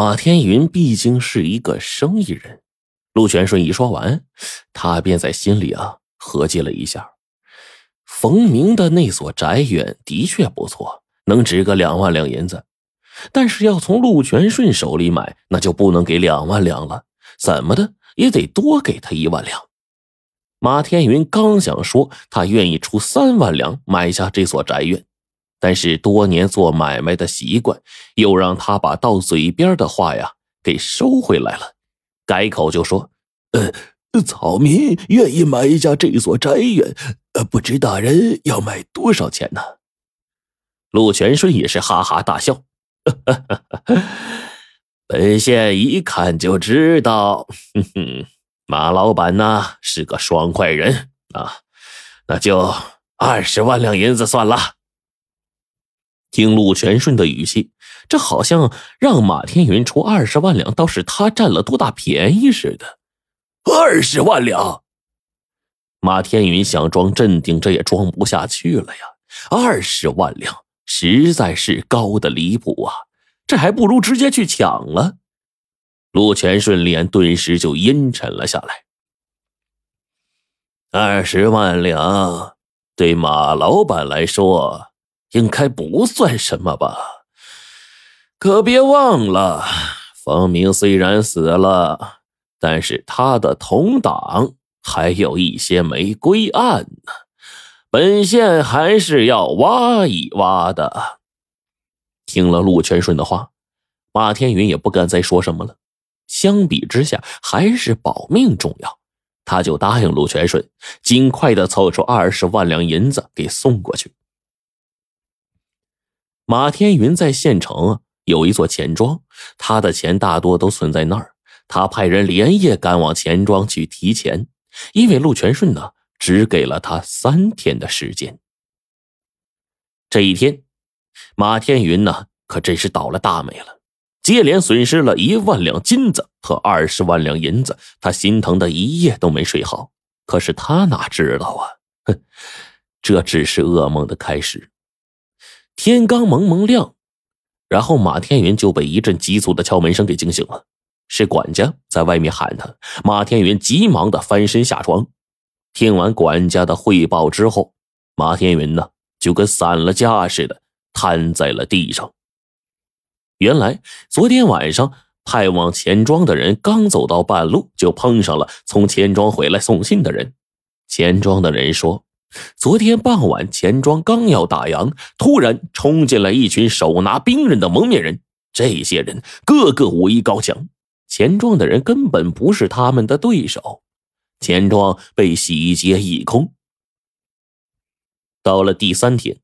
马天云毕竟是一个生意人。陆全顺一说完，他便在心里啊合计了一下，冯明的那所宅院的确不错，能值个两万两银子。但是要从陆全顺手里买，那就不能给两万两了，怎么的也得多给他一万两。马天云刚想说他愿意出三万两买下这所宅院，但是多年做买卖的习惯又让他把到嘴边的话呀给收回来了。改口就说：“呃，草民愿意买下这所宅院，呃，不知大人要卖多少钱呢？”陆全顺也是哈哈大笑：“ 本县一看就知道，哼哼，马老板呐是个爽快人啊，那就二十万两银子算了。”听陆全顺的语气。这好像让马天云出二十万两，倒是他占了多大便宜似的。二十万两，马天云想装镇定，这也装不下去了呀！二十万两实在是高的离谱啊！这还不如直接去抢了。陆全顺脸顿时就阴沉了下来。二十万两对马老板来说，应该不算什么吧？可别忘了，方明虽然死了，但是他的同党还有一些没归案呢，本县还是要挖一挖的。听了陆全顺的话，马天云也不敢再说什么了。相比之下，还是保命重要，他就答应陆全顺，尽快的凑出二十万两银子给送过去。马天云在县城。有一座钱庄，他的钱大多都存在那儿。他派人连夜赶往钱庄去提钱，因为陆全顺呢只给了他三天的时间。这一天，马天云呢可真是倒了大霉了，接连损失了一万两金子和二十万两银子，他心疼的一夜都没睡好。可是他哪知道啊，哼，这只是噩梦的开始。天刚蒙蒙亮。然后马天云就被一阵急促的敲门声给惊醒了，是管家在外面喊他。马天云急忙的翻身下床，听完管家的汇报之后，马天云呢就跟散了架似的瘫在了地上。原来昨天晚上派往钱庄的人刚走到半路，就碰上了从钱庄回来送信的人。钱庄的人说。昨天傍晚，钱庄刚要打烊，突然冲进来一群手拿兵刃的蒙面人。这些人个个武艺高强，钱庄的人根本不是他们的对手，钱庄被洗劫一空。到了第三天，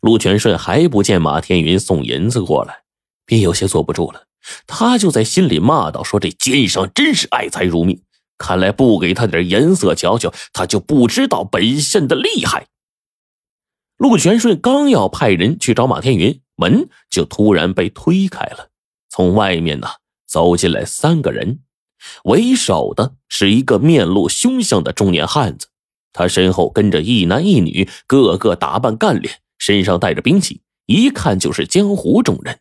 陆全顺还不见马天云送银子过来，便有些坐不住了。他就在心里骂道：“说这奸商真是爱财如命。”看来不给他点颜色瞧瞧，他就不知道本县的厉害。陆全顺刚要派人去找马天云，门就突然被推开了，从外面呢走进来三个人，为首的是一个面露凶相的中年汉子，他身后跟着一男一女，个个打扮干练，身上带着兵器，一看就是江湖中人。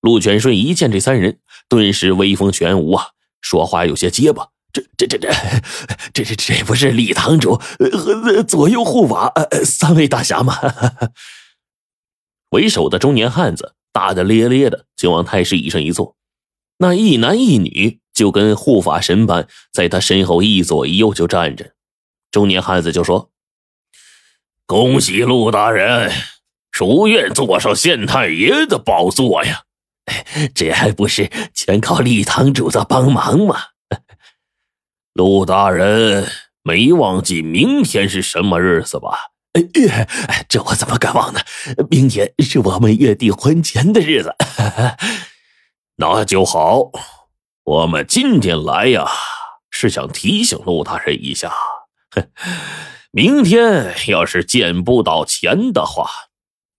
陆全顺一见这三人，顿时威风全无啊，说话有些结巴。这这这这这这这不是李堂主和左右护法三位大侠吗？为首的中年汉子大大咧咧的就往太师椅上一坐，那一男一女就跟护法神般在他身后一左一右就站着。中年汉子就说：“恭喜陆大人，如愿坐上县太爷的宝座呀！这还不是全靠李堂主的帮忙吗？”陆大人没忘记明天是什么日子吧？哎，这我怎么敢忘呢？明天是我们月底还钱的日子。那就好。我们今天来呀，是想提醒陆大人一下：明天要是见不到钱的话，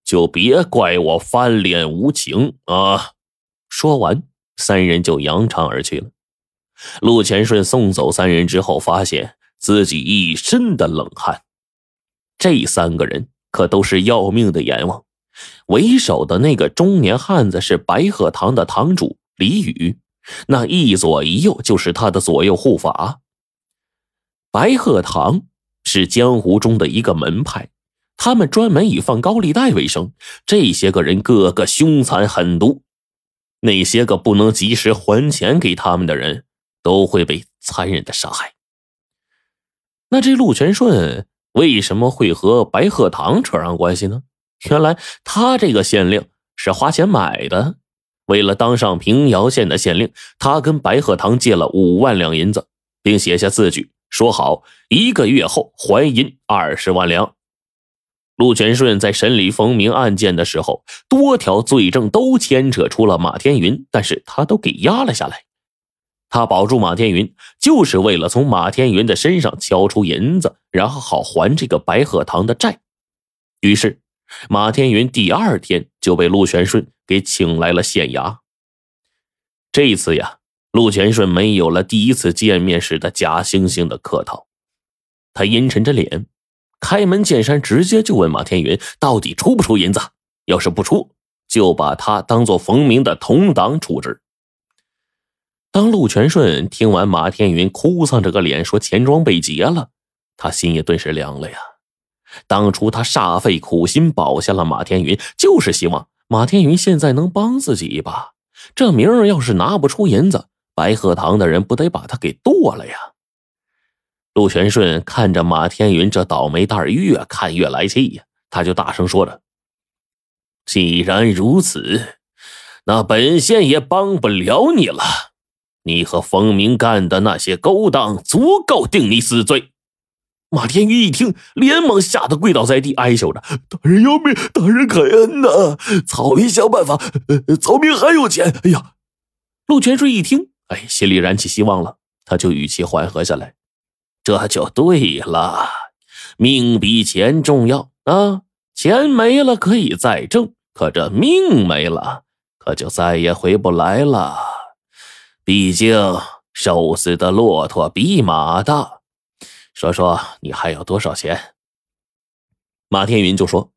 就别怪我翻脸无情啊！说完，三人就扬长而去了。陆前顺送走三人之后，发现自己一身的冷汗。这三个人可都是要命的阎王。为首的那个中年汉子是白鹤堂的堂主李宇，那一左一右就是他的左右护法。白鹤堂是江湖中的一个门派，他们专门以放高利贷为生。这些个人个个凶残狠毒，那些个不能及时还钱给他们的人，都会被残忍的杀害。那这陆全顺为什么会和白鹤堂扯上关系呢？原来他这个县令是花钱买的，为了当上平遥县的县令，他跟白鹤堂借了五万两银子，并写下字据。说好一个月后还银二十万两。陆全顺在审理冯明案件的时候，多条罪证都牵扯出了马天云，但是他都给压了下来。他保住马天云，就是为了从马天云的身上敲出银子，然后好还这个白鹤堂的债。于是，马天云第二天就被陆全顺给请来了县衙。这一次呀。陆全顺没有了第一次见面时的假惺惺的客套，他阴沉着脸，开门见山，直接就问马天云到底出不出银子？要是不出，就把他当做冯明的同党处置。当陆全顺听完马天云哭丧着个脸说钱庄被劫了，他心也顿时凉了呀。当初他煞费苦心保下了马天云，就是希望马天云现在能帮自己一把。这明儿要是拿不出银子，白鹤堂的人不得把他给剁了呀！陆全顺看着马天云这倒霉蛋越看越来气呀，他就大声说着：“既然如此，那本县也帮不了你了。你和冯明干的那些勾当，足够定你死罪。”马天宇一听，连忙吓得跪倒在地，哀求着：“大人饶命！大人开恩呐！草民想办法，草民还有钱。”哎呀！陆全顺一听。哎，心里燃起希望了，他就语气缓和下来。这就对了，命比钱重要啊！钱没了可以再挣，可这命没了，可就再也回不来了。毕竟瘦死的骆驼比马大。说说你还有多少钱？马天云就说：“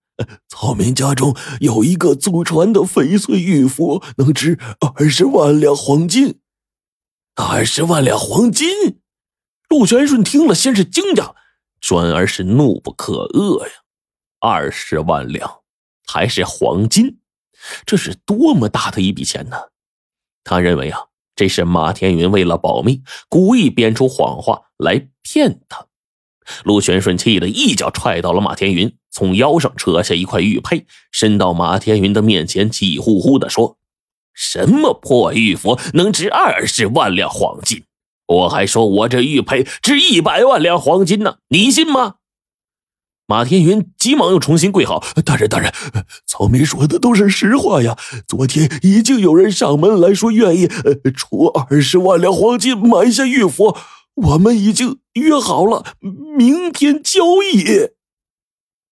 草民家中有一个祖传的翡翠玉佛，能值二十万两黄金。”二十万两黄金，陆全顺听了，先是惊讶，转而是怒不可遏呀！二十万两，还是黄金，这是多么大的一笔钱呢？他认为啊，这是马天云为了保命，故意编出谎话来骗他。陆玄顺气得一脚踹倒了马天云，从腰上扯下一块玉佩，伸到马天云的面前，气呼呼地说。什么破玉佛能值二十万两黄金？我还说我这玉佩值一百万两黄金呢，你信吗？马天云急忙又重新跪好，大人大人，草民说的都是实话呀。昨天已经有人上门来说愿意出二十万两黄金买下玉佛，我们已经约好了明天交易。